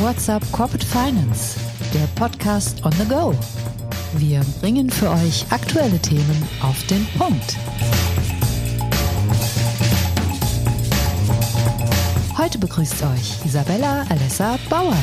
What's Up Corporate Finance, der Podcast on the go. Wir bringen für euch aktuelle Themen auf den Punkt. Heute begrüßt euch Isabella Alessa Bauer.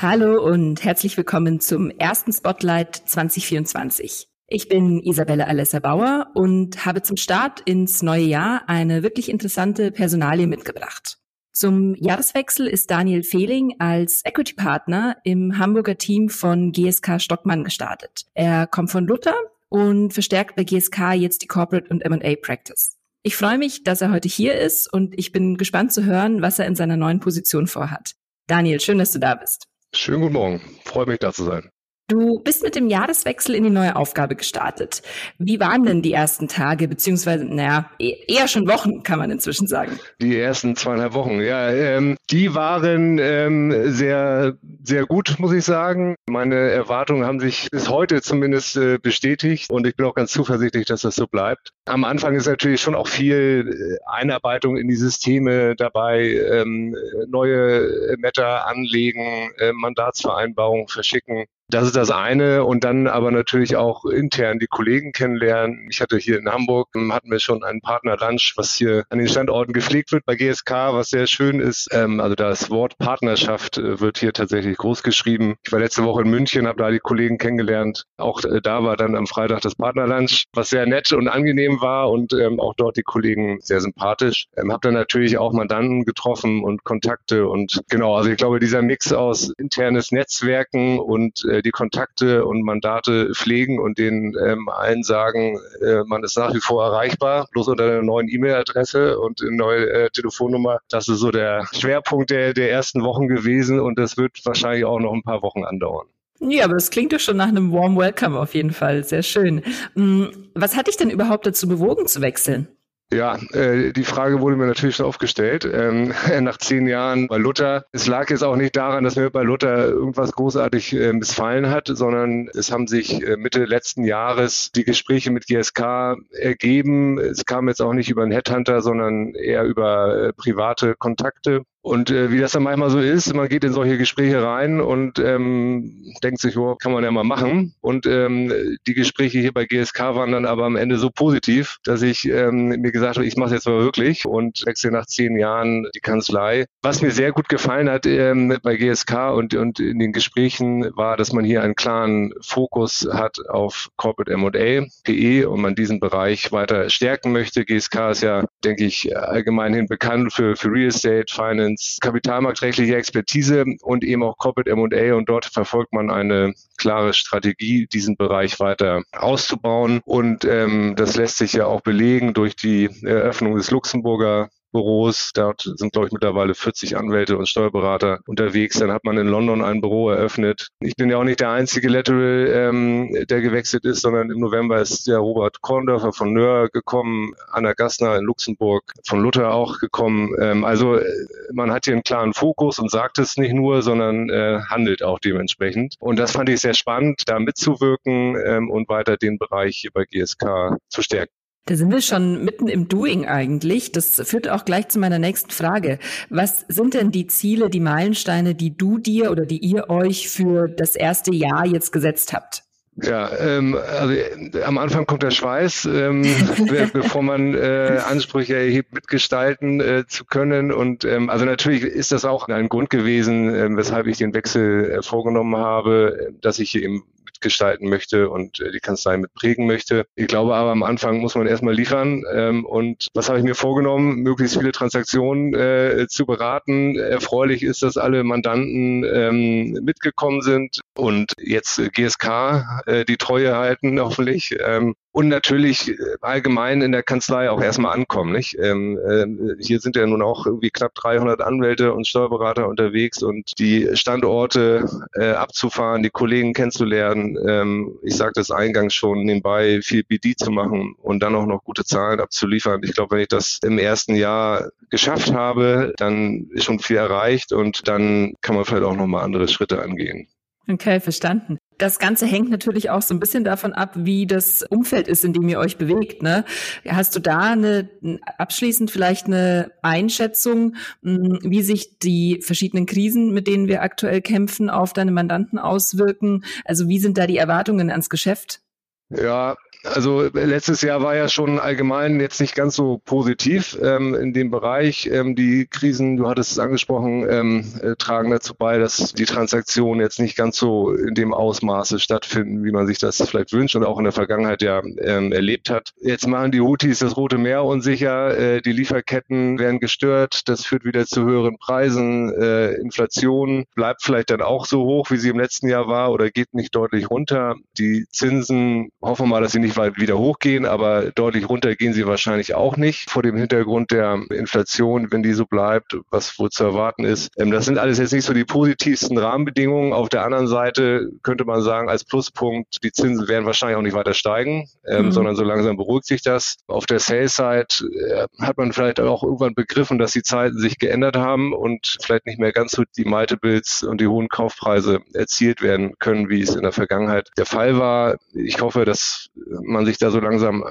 Hallo und herzlich willkommen zum ersten Spotlight 2024. Ich bin Isabella Alessa Bauer und habe zum Start ins neue Jahr eine wirklich interessante Personalie mitgebracht. Zum Jahreswechsel ist Daniel Fehling als Equity Partner im Hamburger Team von GSK Stockmann gestartet. Er kommt von Luther und verstärkt bei GSK jetzt die Corporate und M&A Practice. Ich freue mich, dass er heute hier ist und ich bin gespannt zu hören, was er in seiner neuen Position vorhat. Daniel, schön, dass du da bist. Schönen guten Morgen. Freue mich, da zu sein. Du bist mit dem Jahreswechsel in die neue Aufgabe gestartet. Wie waren denn die ersten Tage, beziehungsweise, naja, e-, eher schon Wochen, kann man inzwischen sagen? Die ersten zweieinhalb Wochen, ja. Ähm, die waren ähm, sehr, sehr gut, muss ich sagen. Meine Erwartungen haben sich bis heute zumindest äh, bestätigt und ich bin auch ganz zuversichtlich, dass das so bleibt. Am Anfang ist natürlich schon auch viel äh, Einarbeitung in die Systeme dabei, ähm, neue Meta anlegen, äh, Mandatsvereinbarungen verschicken. Das ist das eine und dann aber natürlich auch intern die Kollegen kennenlernen. Ich hatte hier in Hamburg, ähm, hatten wir schon einen Partner-Lunch, was hier an den Standorten gepflegt wird bei GSK, was sehr schön ist. Ähm, also das Wort Partnerschaft äh, wird hier tatsächlich groß geschrieben. Ich war letzte Woche in München, habe da die Kollegen kennengelernt. Auch äh, da war dann am Freitag das Partner-Lunch, was sehr nett und angenehm war und ähm, auch dort die Kollegen sehr sympathisch. Habe dann natürlich auch Mandanten getroffen und Kontakte und genau, also ich glaube, dieser Mix aus internes Netzwerken und äh, die Kontakte und Mandate pflegen und denen ähm, allen sagen, äh, man ist nach wie vor erreichbar, bloß unter einer neuen E-Mail-Adresse und eine neue äh, Telefonnummer. Das ist so der Schwerpunkt der, der ersten Wochen gewesen und das wird wahrscheinlich auch noch ein paar Wochen andauern. Ja, aber es klingt doch schon nach einem Warm Welcome auf jeden Fall. Sehr schön. Mm, was hat dich denn überhaupt dazu bewogen zu wechseln? Ja, äh, die Frage wurde mir natürlich schon aufgestellt. Ähm, nach zehn Jahren bei Luther. Es lag jetzt auch nicht daran, dass mir bei Luther irgendwas großartig äh, missfallen hat, sondern es haben sich äh, Mitte letzten Jahres die Gespräche mit GSK ergeben. Es kam jetzt auch nicht über einen Headhunter, sondern eher über äh, private Kontakte. Und äh, wie das dann manchmal so ist, man geht in solche Gespräche rein und ähm, denkt sich, oh, kann man ja mal machen. Und ähm, die Gespräche hier bei GSK waren dann aber am Ende so positiv, dass ich ähm, mir gesagt habe, ich mache jetzt mal wirklich und wechsle nach zehn Jahren die Kanzlei. Was mir sehr gut gefallen hat ähm, bei GSK und, und in den Gesprächen war, dass man hier einen klaren Fokus hat auf Corporate M&A, PE und man diesen Bereich weiter stärken möchte. GSK ist ja, denke ich, allgemeinhin bekannt für, für Real Estate, Finance, Governance, kapitalmarktrechtliche Expertise und eben auch Corporate M&A und dort verfolgt man eine klare Strategie, diesen Bereich weiter auszubauen. Und ähm, das lässt sich ja auch belegen durch die Eröffnung des Luxemburger Büros. Dort sind, glaube ich, mittlerweile 40 Anwälte und Steuerberater unterwegs. Dann hat man in London ein Büro eröffnet. Ich bin ja auch nicht der einzige Lateral, ähm, der gewechselt ist, sondern im November ist der Robert Korndörfer von Nöhr gekommen, Anna Gassner in Luxemburg, von Luther auch gekommen. Ähm, also äh, man hat hier einen klaren Fokus und sagt es nicht nur, sondern äh, handelt auch dementsprechend. Und das fand ich sehr spannend, da mitzuwirken ähm, und weiter den Bereich hier bei GSK zu stärken. Da sind wir schon mitten im Doing eigentlich. Das führt auch gleich zu meiner nächsten Frage. Was sind denn die Ziele, die Meilensteine, die du dir oder die ihr euch für das erste Jahr jetzt gesetzt habt? Ja, ähm, also äh, am Anfang kommt der Schweiß, ähm, bevor man äh, Ansprüche erhebt, mitgestalten äh, zu können. Und ähm, also natürlich ist das auch ein Grund gewesen, äh, weshalb ich den Wechsel äh, vorgenommen habe, dass ich hier eben mitgestalten möchte und äh, die Kanzlei mitprägen möchte. Ich glaube aber am Anfang muss man erstmal liefern. Ähm, und was habe ich mir vorgenommen? Möglichst viele Transaktionen äh, zu beraten. Erfreulich ist, dass alle Mandanten ähm, mitgekommen sind und jetzt GSK äh, die Treue halten, hoffentlich. Ähm, und natürlich äh, allgemein in der Kanzlei auch erstmal ankommen. Nicht? Ähm, äh, hier sind ja nun auch irgendwie knapp 300 Anwälte und Steuerberater unterwegs und die Standorte äh, abzufahren, die Kollegen kennenzulernen. Ähm, ich sagte es eingangs schon, nebenbei viel BD zu machen und dann auch noch gute Zahlen abzuliefern. Ich glaube, wenn ich das im ersten Jahr geschafft habe, dann ist schon viel erreicht und dann kann man vielleicht auch nochmal andere Schritte angehen. Okay, verstanden. Das Ganze hängt natürlich auch so ein bisschen davon ab, wie das Umfeld ist, in dem ihr euch bewegt. Ne? Hast du da eine, abschließend vielleicht eine Einschätzung, wie sich die verschiedenen Krisen, mit denen wir aktuell kämpfen, auf deine Mandanten auswirken? Also wie sind da die Erwartungen ans Geschäft? Ja, also letztes Jahr war ja schon allgemein jetzt nicht ganz so positiv ähm, in dem Bereich. Ähm, die Krisen, du hattest es angesprochen, ähm, äh, tragen dazu bei, dass die Transaktionen jetzt nicht ganz so in dem Ausmaße stattfinden, wie man sich das vielleicht wünscht und auch in der Vergangenheit ja ähm, erlebt hat. Jetzt machen die Houthis das Rote Meer unsicher, äh, die Lieferketten werden gestört, das führt wieder zu höheren Preisen, äh, Inflation bleibt vielleicht dann auch so hoch, wie sie im letzten Jahr war oder geht nicht deutlich runter. Die Zinsen, hoffen wir mal, dass sie nicht nicht weit wieder hochgehen, aber deutlich runter gehen sie wahrscheinlich auch nicht vor dem Hintergrund der Inflation, wenn die so bleibt, was wohl zu erwarten ist. Ähm, das sind alles jetzt nicht so die positivsten Rahmenbedingungen. Auf der anderen Seite könnte man sagen, als Pluspunkt, die Zinsen werden wahrscheinlich auch nicht weiter steigen, ähm, mhm. sondern so langsam beruhigt sich das. Auf der Sales-Side äh, hat man vielleicht auch irgendwann begriffen, dass die Zeiten sich geändert haben und vielleicht nicht mehr ganz so die Multiples und die hohen Kaufpreise erzielt werden können, wie es in der Vergangenheit der Fall war. Ich hoffe, dass man sich da so langsam äh,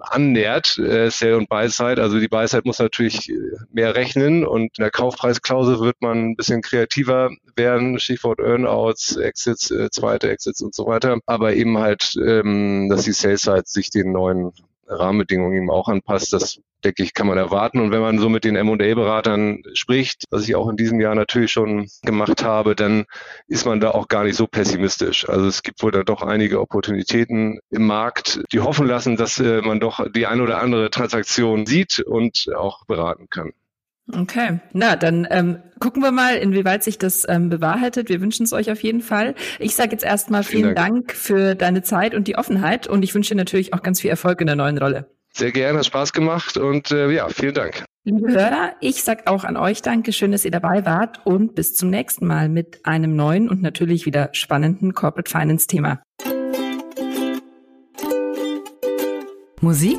annähert, äh, Sell und Buy-Side. Also die Buy-Side muss natürlich äh, mehr rechnen und in der Kaufpreisklausel wird man ein bisschen kreativer werden, Stichwort Earnouts, Exits, äh, zweite Exits und so weiter. Aber eben halt, ähm, dass die Sales-Side sich den neuen Rahmenbedingungen eben auch anpasst. Das denke ich, kann man erwarten. Und wenn man so mit den M&A-Beratern spricht, was ich auch in diesem Jahr natürlich schon gemacht habe, dann ist man da auch gar nicht so pessimistisch. Also es gibt wohl da doch einige Opportunitäten im Markt, die hoffen lassen, dass äh, man doch die ein oder andere Transaktion sieht und auch beraten kann. Okay, na dann ähm, gucken wir mal, inwieweit sich das ähm, bewahrheitet. Wir wünschen es euch auf jeden Fall. Ich sage jetzt erstmal vielen, vielen Dank. Dank für deine Zeit und die Offenheit und ich wünsche dir natürlich auch ganz viel Erfolg in der neuen Rolle. Sehr gerne, hat Spaß gemacht und äh, ja, vielen Dank. Liebe Hörer, ich sag auch an euch Danke, schön, dass ihr dabei wart und bis zum nächsten Mal mit einem neuen und natürlich wieder spannenden Corporate Finance Thema. Musik